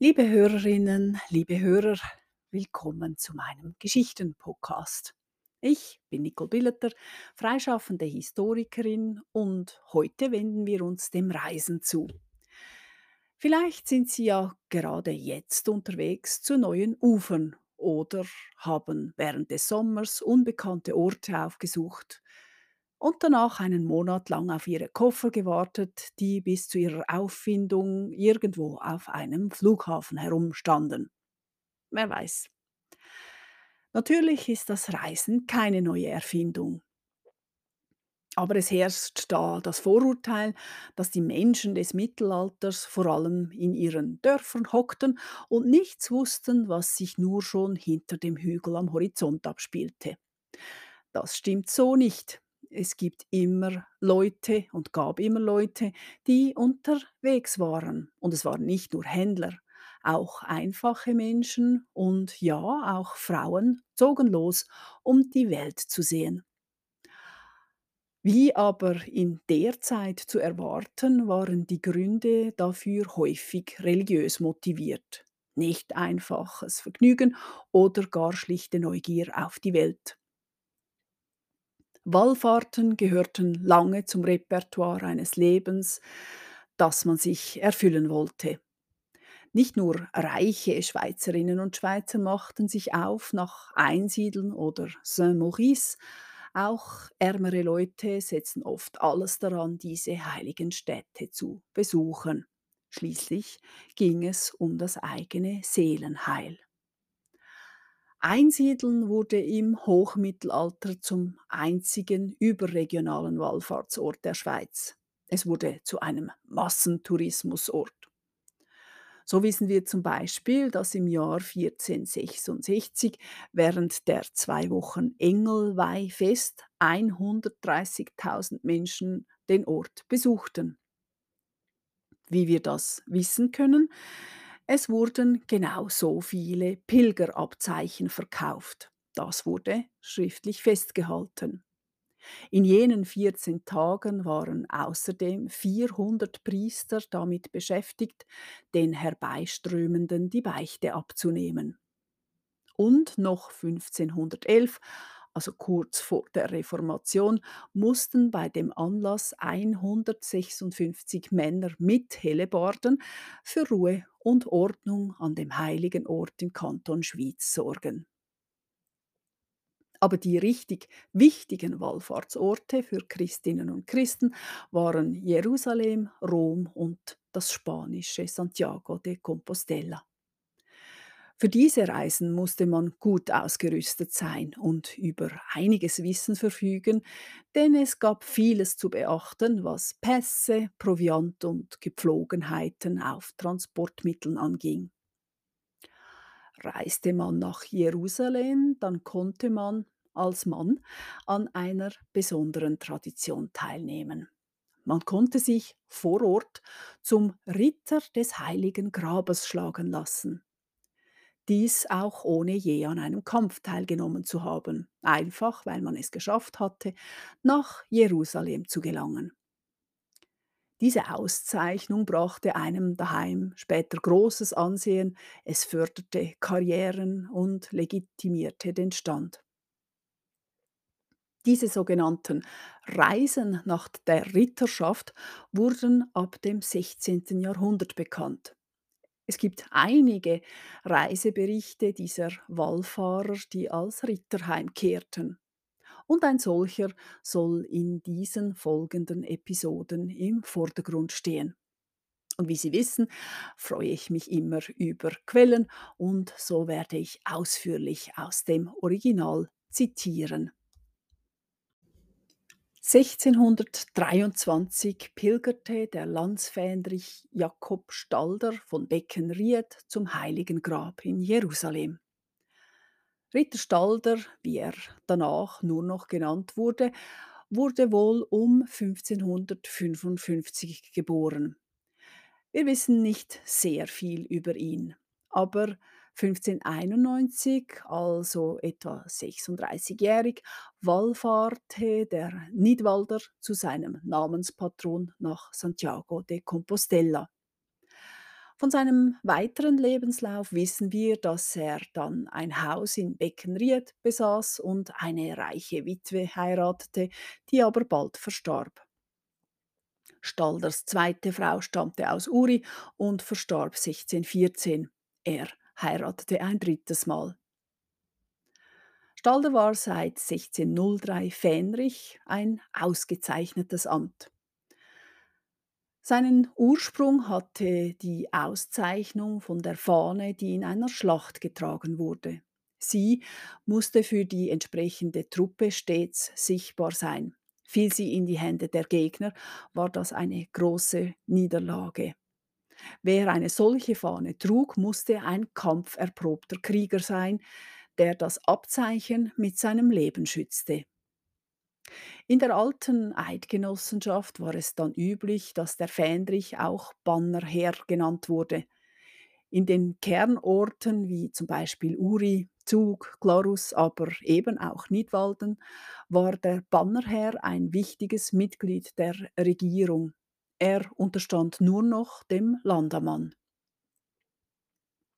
Liebe Hörerinnen, liebe Hörer, willkommen zu meinem Geschichten-Podcast. Ich bin Nicole Billeter, freischaffende Historikerin und heute wenden wir uns dem Reisen zu. Vielleicht sind Sie ja gerade jetzt unterwegs zu neuen Ufern oder haben während des Sommers unbekannte Orte aufgesucht und danach einen Monat lang auf ihre Koffer gewartet, die bis zu ihrer Auffindung irgendwo auf einem Flughafen herumstanden. Wer weiß. Natürlich ist das Reisen keine neue Erfindung. Aber es herrscht da das Vorurteil, dass die Menschen des Mittelalters vor allem in ihren Dörfern hockten und nichts wussten, was sich nur schon hinter dem Hügel am Horizont abspielte. Das stimmt so nicht. Es gibt immer Leute und gab immer Leute, die unterwegs waren. Und es waren nicht nur Händler, auch einfache Menschen und ja, auch Frauen zogen los, um die Welt zu sehen. Wie aber in der Zeit zu erwarten, waren die Gründe dafür häufig religiös motiviert. Nicht einfaches Vergnügen oder gar schlichte Neugier auf die Welt. Wallfahrten gehörten lange zum Repertoire eines Lebens, das man sich erfüllen wollte. Nicht nur reiche Schweizerinnen und Schweizer machten sich auf nach Einsiedeln oder Saint-Maurice, auch ärmere Leute setzten oft alles daran, diese heiligen Städte zu besuchen. Schließlich ging es um das eigene Seelenheil. Einsiedeln wurde im Hochmittelalter zum einzigen überregionalen Wallfahrtsort der Schweiz. Es wurde zu einem Massentourismusort. So wissen wir zum Beispiel, dass im Jahr 1466 während der zwei Wochen Engelweihfest 130.000 Menschen den Ort besuchten. Wie wir das wissen können, es wurden genau so viele Pilgerabzeichen verkauft. Das wurde schriftlich festgehalten. In jenen 14 Tagen waren außerdem 400 Priester damit beschäftigt, den Herbeiströmenden die Beichte abzunehmen. Und noch 1511 also kurz vor der Reformation, mussten bei dem Anlass 156 Männer mit Hellebarden für Ruhe und Ordnung an dem heiligen Ort im Kanton Schwyz sorgen. Aber die richtig wichtigen Wallfahrtsorte für Christinnen und Christen waren Jerusalem, Rom und das spanische Santiago de Compostela. Für diese Reisen musste man gut ausgerüstet sein und über einiges Wissen verfügen, denn es gab vieles zu beachten, was Pässe, Proviant und Gepflogenheiten auf Transportmitteln anging. Reiste man nach Jerusalem, dann konnte man als Mann an einer besonderen Tradition teilnehmen. Man konnte sich vor Ort zum Ritter des heiligen Grabes schlagen lassen dies auch ohne je an einem Kampf teilgenommen zu haben, einfach weil man es geschafft hatte, nach Jerusalem zu gelangen. Diese Auszeichnung brachte einem daheim später großes Ansehen, es förderte Karrieren und legitimierte den Stand. Diese sogenannten Reisen nach der Ritterschaft wurden ab dem 16. Jahrhundert bekannt. Es gibt einige Reiseberichte dieser Wallfahrer, die als Ritter heimkehrten. Und ein solcher soll in diesen folgenden Episoden im Vordergrund stehen. Und wie Sie wissen, freue ich mich immer über Quellen und so werde ich ausführlich aus dem Original zitieren. 1623 pilgerte der Landsfähnrich Jakob Stalder von Beckenried zum Heiligen Grab in Jerusalem. Ritter Stalder, wie er danach nur noch genannt wurde, wurde wohl um 1555 geboren. Wir wissen nicht sehr viel über ihn, aber 1591, also etwa 36-jährig, wallfahrte der Nidwalder zu seinem Namenspatron nach Santiago de Compostela. Von seinem weiteren Lebenslauf wissen wir, dass er dann ein Haus in Beckenried besaß und eine reiche Witwe heiratete, die aber bald verstarb. Stalders zweite Frau stammte aus Uri und verstarb 1614. Er heiratete ein drittes Mal. Stalder war seit 1603 Fähnrich, ein ausgezeichnetes Amt. Seinen Ursprung hatte die Auszeichnung von der Fahne, die in einer Schlacht getragen wurde. Sie musste für die entsprechende Truppe stets sichtbar sein. Fiel sie in die Hände der Gegner, war das eine große Niederlage. Wer eine solche Fahne trug, musste ein kampferprobter Krieger sein, der das Abzeichen mit seinem Leben schützte. In der alten Eidgenossenschaft war es dann üblich, dass der Fähnrich auch Bannerherr genannt wurde. In den Kernorten wie zum Beispiel Uri, Zug, Glarus, aber eben auch Nidwalden war der Bannerherr ein wichtiges Mitglied der Regierung. Er unterstand nur noch dem Landamann.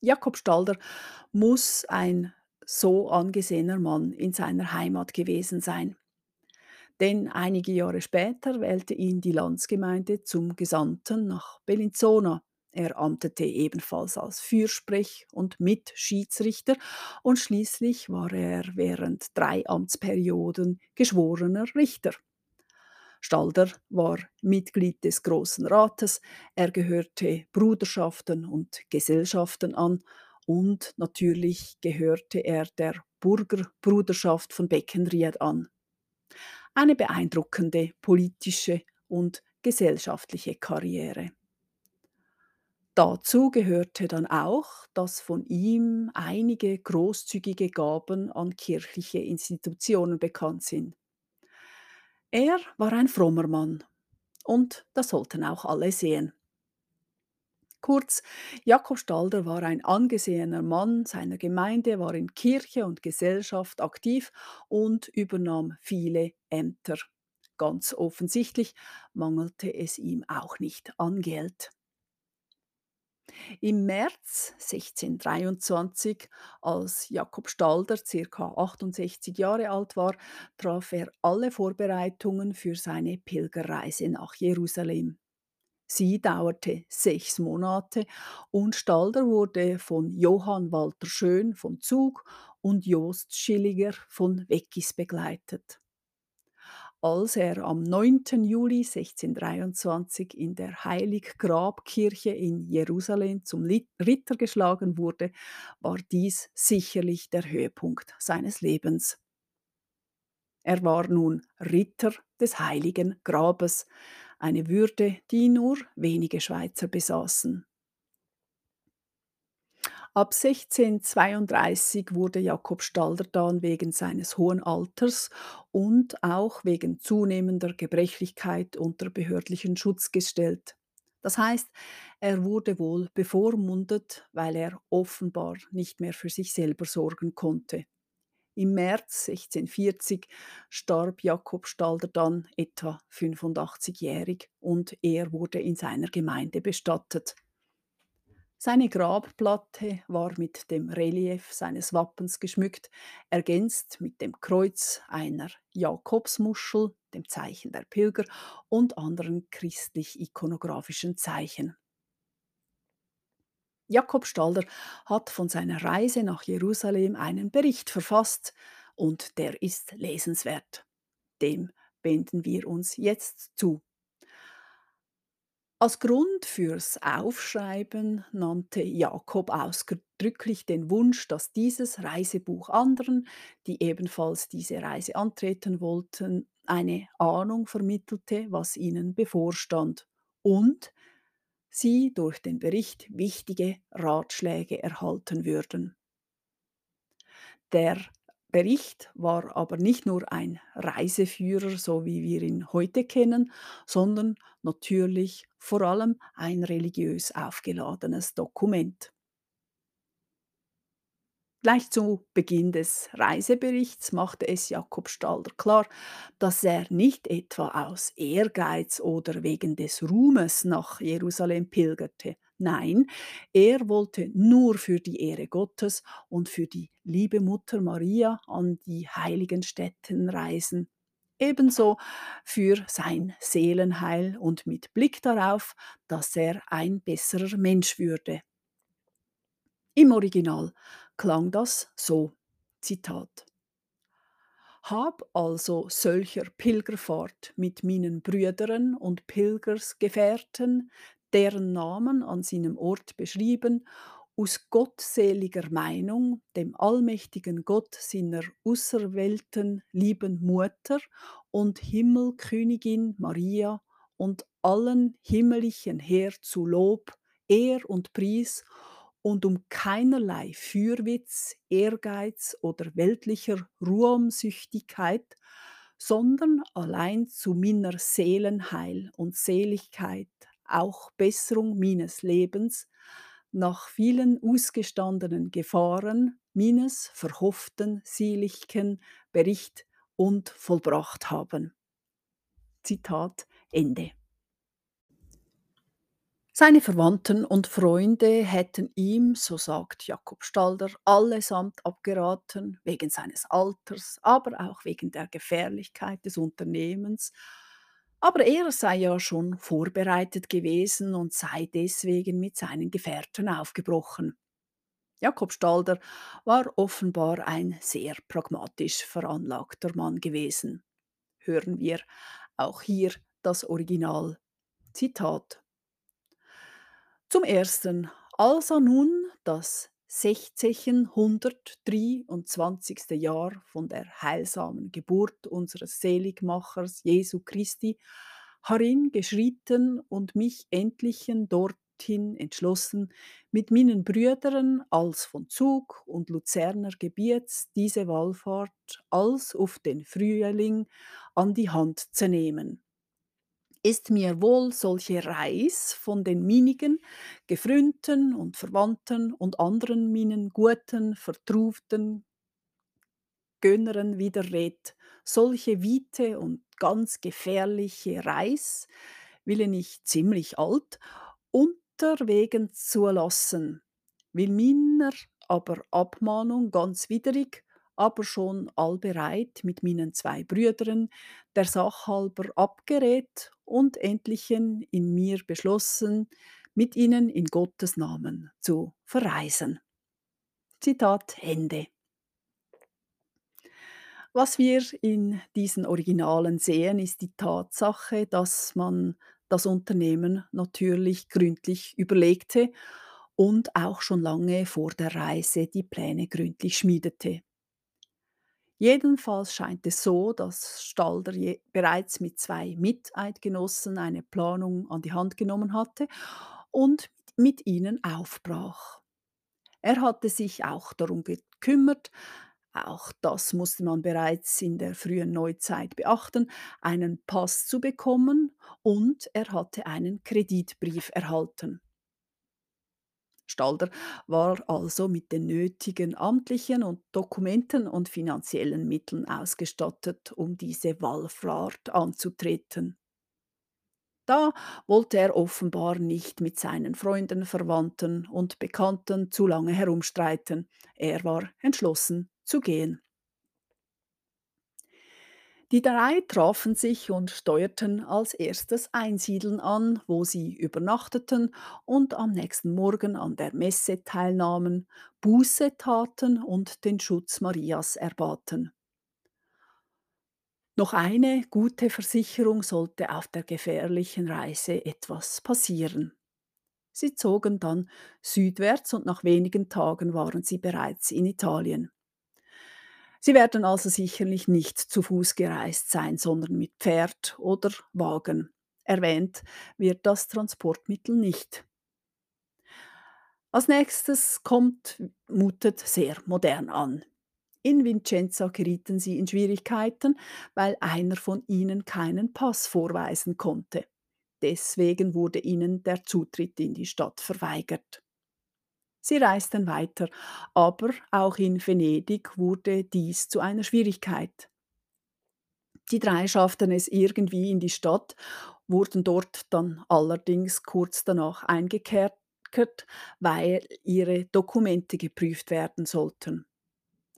Jakob Stalder muss ein so angesehener Mann in seiner Heimat gewesen sein. Denn einige Jahre später wählte ihn die Landsgemeinde zum Gesandten nach Bellinzona. Er amtete ebenfalls als Fürsprech und Mitschiedsrichter und schließlich war er während drei Amtsperioden geschworener Richter. Stalder war Mitglied des Großen Rates, er gehörte Bruderschaften und Gesellschaften an und natürlich gehörte er der Burgerbruderschaft von Beckenried an. Eine beeindruckende politische und gesellschaftliche Karriere. Dazu gehörte dann auch, dass von ihm einige großzügige Gaben an kirchliche Institutionen bekannt sind. Er war ein frommer Mann und das sollten auch alle sehen. Kurz, Jakob Stalder war ein angesehener Mann seiner Gemeinde, war in Kirche und Gesellschaft aktiv und übernahm viele Ämter. Ganz offensichtlich mangelte es ihm auch nicht an Geld. Im März 1623, als Jakob Stalder ca. 68 Jahre alt war, traf er alle Vorbereitungen für seine Pilgerreise nach Jerusalem. Sie dauerte sechs Monate und Stalder wurde von Johann Walter Schön von Zug und Jost Schilliger von Weckis begleitet. Als er am 9. Juli 1623 in der Heiliggrabkirche in Jerusalem zum Ritter geschlagen wurde, war dies sicherlich der Höhepunkt seines Lebens. Er war nun Ritter des heiligen Grabes, eine Würde, die nur wenige Schweizer besaßen. Ab 1632 wurde Jakob Stalder dann wegen seines hohen Alters und auch wegen zunehmender Gebrechlichkeit unter behördlichen Schutz gestellt. Das heißt, er wurde wohl bevormundet, weil er offenbar nicht mehr für sich selber sorgen konnte. Im März 1640 starb Jakob Stalder dann etwa 85-jährig und er wurde in seiner Gemeinde bestattet. Seine Grabplatte war mit dem Relief seines Wappens geschmückt, ergänzt mit dem Kreuz einer Jakobsmuschel, dem Zeichen der Pilger und anderen christlich-ikonografischen Zeichen. Jakob Stalder hat von seiner Reise nach Jerusalem einen Bericht verfasst und der ist lesenswert. Dem wenden wir uns jetzt zu. Als Grund fürs Aufschreiben nannte Jakob ausdrücklich den Wunsch, dass dieses Reisebuch anderen, die ebenfalls diese Reise antreten wollten, eine Ahnung vermittelte, was ihnen bevorstand und sie durch den Bericht wichtige Ratschläge erhalten würden. Der Bericht war aber nicht nur ein Reiseführer, so wie wir ihn heute kennen, sondern natürlich vor allem ein religiös aufgeladenes Dokument. Gleich zu Beginn des Reiseberichts machte es Jakob Stalder klar, dass er nicht etwa aus Ehrgeiz oder wegen des Ruhmes nach Jerusalem pilgerte. Nein, er wollte nur für die Ehre Gottes und für die liebe Mutter Maria an die heiligen Stätten reisen. Ebenso für sein Seelenheil und mit Blick darauf, dass er ein besserer Mensch würde. Im Original klang das so, Zitat. Hab also solcher Pilgerfahrt mit meinen Brüdern und Pilgersgefährten, deren Namen an seinem Ort beschrieben, aus gottseliger Meinung dem allmächtigen Gott seiner auserwählten lieben Mutter und Himmelkönigin Maria und allen himmlischen Heer zu Lob, Ehr und Pries und um keinerlei Fürwitz, Ehrgeiz oder weltlicher Ruhmsüchtigkeit, sondern allein zu meiner Seelenheil und Seligkeit, auch Besserung meines Lebens, nach vielen ausgestandenen Gefahren meines verhofften seligken Bericht und vollbracht haben. Zitat Ende. Seine Verwandten und Freunde hätten ihm, so sagt Jakob Stalder, allesamt abgeraten, wegen seines Alters, aber auch wegen der Gefährlichkeit des Unternehmens. Aber er sei ja schon vorbereitet gewesen und sei deswegen mit seinen Gefährten aufgebrochen. Jakob Stalder war offenbar ein sehr pragmatisch veranlagter Mann gewesen. Hören wir auch hier das Original. Zitat zum Ersten, als er nun das 1623. Jahr von der heilsamen Geburt unseres Seligmachers Jesu Christi herin geschritten und mich endlichen dorthin entschlossen, mit meinen Brüdern als von Zug und Luzerner Gebiets diese Wallfahrt als auf den Frühling an die Hand zu nehmen ist mir wohl solche Reis von den minigen, Gefründen und Verwandten und anderen meinen guten, vertruften Gönneren widerredt, solche wiete und ganz gefährliche Reis, will ich ziemlich alt, unterwegen zulassen, will miner aber Abmahnung ganz widrig aber schon allbereit mit meinen zwei Brüdern, der Sach halber abgerät und endlichen in mir beschlossen, mit ihnen in Gottes Namen zu verreisen. Zitat Ende. Was wir in diesen Originalen sehen, ist die Tatsache, dass man das Unternehmen natürlich gründlich überlegte und auch schon lange vor der Reise die Pläne gründlich schmiedete. Jedenfalls scheint es so, dass Stalder bereits mit zwei Miteidgenossen eine Planung an die Hand genommen hatte und mit ihnen aufbrach. Er hatte sich auch darum gekümmert, auch das musste man bereits in der frühen Neuzeit beachten, einen Pass zu bekommen und er hatte einen Kreditbrief erhalten. Stalder war also mit den nötigen amtlichen und Dokumenten und finanziellen Mitteln ausgestattet, um diese Wallfahrt anzutreten. Da wollte er offenbar nicht mit seinen Freunden, Verwandten und Bekannten zu lange herumstreiten. Er war entschlossen zu gehen. Die drei trafen sich und steuerten als erstes Einsiedeln an, wo sie übernachteten und am nächsten Morgen an der Messe teilnahmen, Buße taten und den Schutz Marias erbaten. Noch eine gute Versicherung sollte auf der gefährlichen Reise etwas passieren. Sie zogen dann südwärts und nach wenigen Tagen waren sie bereits in Italien. Sie werden also sicherlich nicht zu Fuß gereist sein, sondern mit Pferd oder Wagen. Erwähnt wird das Transportmittel nicht. Als nächstes kommt, mutet sehr modern an. In Vincenza gerieten sie in Schwierigkeiten, weil einer von ihnen keinen Pass vorweisen konnte. Deswegen wurde ihnen der Zutritt in die Stadt verweigert. Sie reisten weiter, aber auch in Venedig wurde dies zu einer Schwierigkeit. Die drei schafften es irgendwie in die Stadt, wurden dort dann allerdings kurz danach eingekehrt, verärgert, weil ihre Dokumente geprüft werden sollten.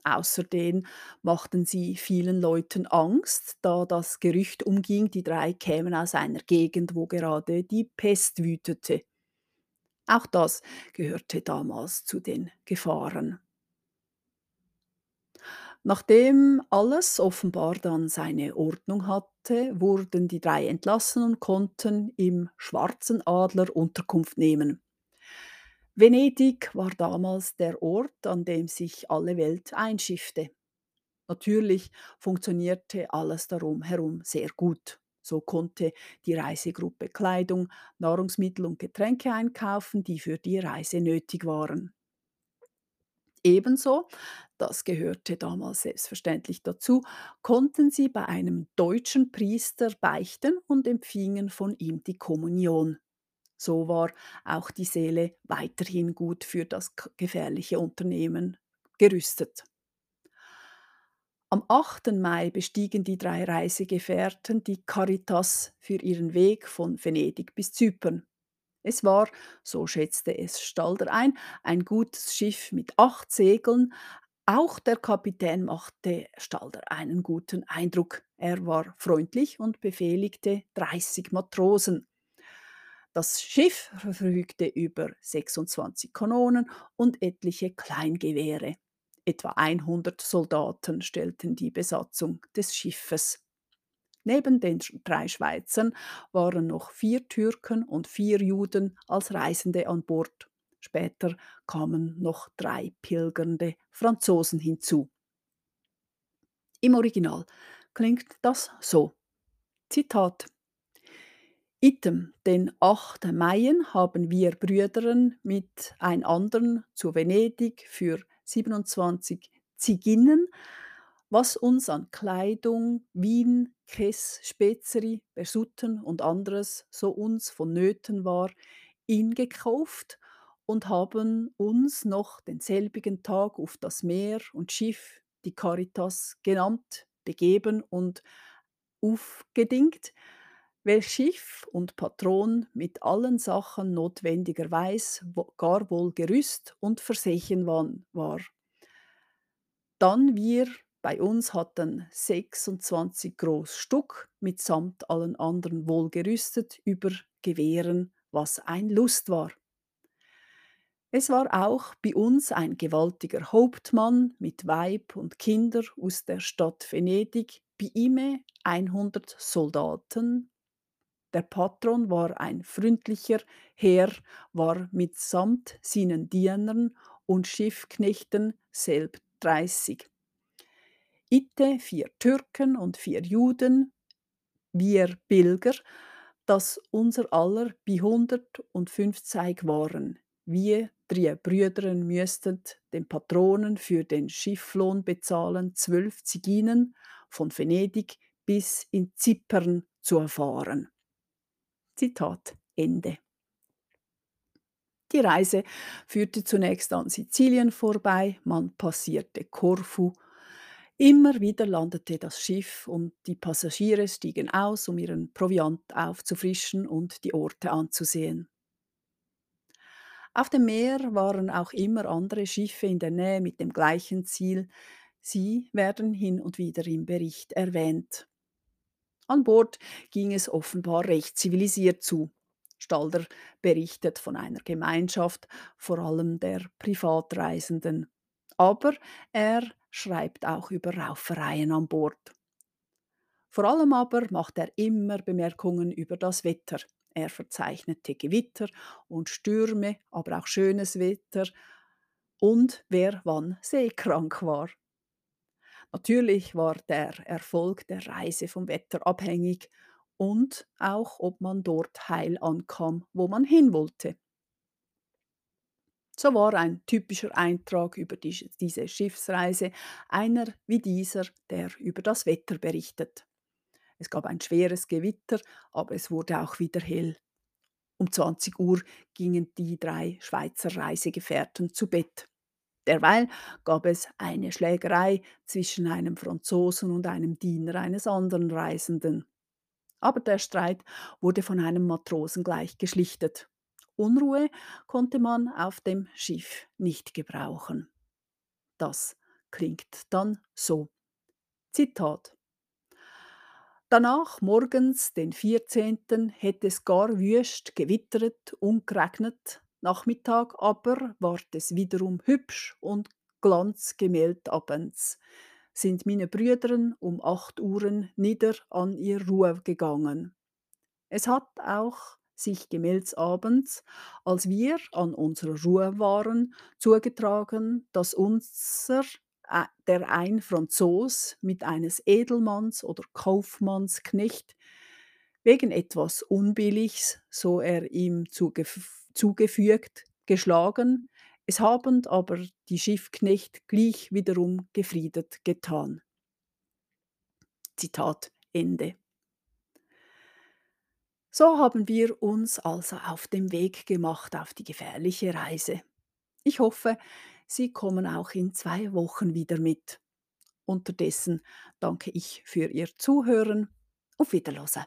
Außerdem machten sie vielen Leuten Angst, da das Gerücht umging, die drei kämen aus einer Gegend, wo gerade die Pest wütete. Auch das gehörte damals zu den Gefahren. Nachdem alles offenbar dann seine Ordnung hatte, wurden die drei entlassen und konnten im Schwarzen Adler Unterkunft nehmen. Venedig war damals der Ort, an dem sich alle Welt einschiffte. Natürlich funktionierte alles darum herum sehr gut. So konnte die Reisegruppe Kleidung, Nahrungsmittel und Getränke einkaufen, die für die Reise nötig waren. Ebenso, das gehörte damals selbstverständlich dazu, konnten sie bei einem deutschen Priester beichten und empfingen von ihm die Kommunion. So war auch die Seele weiterhin gut für das gefährliche Unternehmen gerüstet. Am 8. Mai bestiegen die drei Reisegefährten die Caritas für ihren Weg von Venedig bis Zypern. Es war, so schätzte es Stalder ein, ein gutes Schiff mit acht Segeln. Auch der Kapitän machte Stalder einen guten Eindruck. Er war freundlich und befehligte 30 Matrosen. Das Schiff verfügte über 26 Kanonen und etliche Kleingewehre. Etwa 100 Soldaten stellten die Besatzung des Schiffes. Neben den drei Schweizern waren noch vier Türken und vier Juden als Reisende an Bord. Später kamen noch drei pilgernde Franzosen hinzu. Im Original klingt das so. Zitat. Item, den 8. Maien haben wir Brüdern mit ein anderen zu Venedig für 27 Ziginnen was uns an Kleidung, Wien, Kess, Spezeri, Besutten und anderes so uns vonnöten war, ingekauft und haben uns noch denselbigen Tag auf das Meer und Schiff, die Caritas genannt, begeben und aufgedingt, welch Schiff und Patron mit allen Sachen notwendigerweise gar wohl gerüst und versehen war. Dann wir bei uns hatten 26 groß Stück mitsamt allen anderen wohlgerüstet über Gewehren, was ein Lust war. Es war auch bei uns ein gewaltiger Hauptmann mit Weib und Kinder aus der Stadt Venedig, bei ihm 100 Soldaten. Der Patron war ein freundlicher Herr, war mitsamt seinen Dienern und Schiffknechten selb 30. Itte vier Türken und vier Juden, wir Pilger, dass unser aller und fünfzig waren. Wir drei Brüdern müssten den Patronen für den Schifflohn bezahlen zwölf Ziginen von Venedig bis in Zypern zu erfahren. Zitat Ende. Die Reise führte zunächst an Sizilien vorbei, man passierte Korfu Immer wieder landete das Schiff und die Passagiere stiegen aus, um ihren Proviant aufzufrischen und die Orte anzusehen. Auf dem Meer waren auch immer andere Schiffe in der Nähe mit dem gleichen Ziel. Sie werden hin und wieder im Bericht erwähnt. An Bord ging es offenbar recht zivilisiert zu. Stalder berichtet von einer Gemeinschaft, vor allem der Privatreisenden. Aber er schreibt auch über Raufereien an Bord. Vor allem aber macht er immer Bemerkungen über das Wetter. Er verzeichnete Gewitter und Stürme, aber auch schönes Wetter und wer wann seekrank war. Natürlich war der Erfolg der Reise vom Wetter abhängig und auch ob man dort heil ankam, wo man hin wollte. So war ein typischer Eintrag über die, diese Schiffsreise einer wie dieser, der über das Wetter berichtet. Es gab ein schweres Gewitter, aber es wurde auch wieder hell. Um 20 Uhr gingen die drei Schweizer Reisegefährten zu Bett. Derweil gab es eine Schlägerei zwischen einem Franzosen und einem Diener eines anderen Reisenden. Aber der Streit wurde von einem Matrosen gleich geschlichtet. Unruhe konnte man auf dem Schiff nicht gebrauchen. Das klingt dann so. Zitat. Danach morgens, den 14., hätte es gar wüst gewittert und geregnet, Nachmittag aber ward es wiederum hübsch und glanzgemäld abends, sind meine Brüdern um acht Uhren nieder an ihr Ruhe gegangen. Es hat auch sich gemelds abends, als wir an unserer Ruhe waren, zugetragen, dass unser äh, der ein Franzos mit eines Edelmanns oder Kaufmannsknecht wegen etwas Unbilligs, so er ihm zugef zugefügt, geschlagen, es habend aber die Schiffknecht gleich wiederum gefriedet getan. Zitat Ende. So haben wir uns also auf dem Weg gemacht auf die gefährliche Reise. Ich hoffe, Sie kommen auch in zwei Wochen wieder mit. Unterdessen danke ich für Ihr Zuhören. Auf Wiederhören.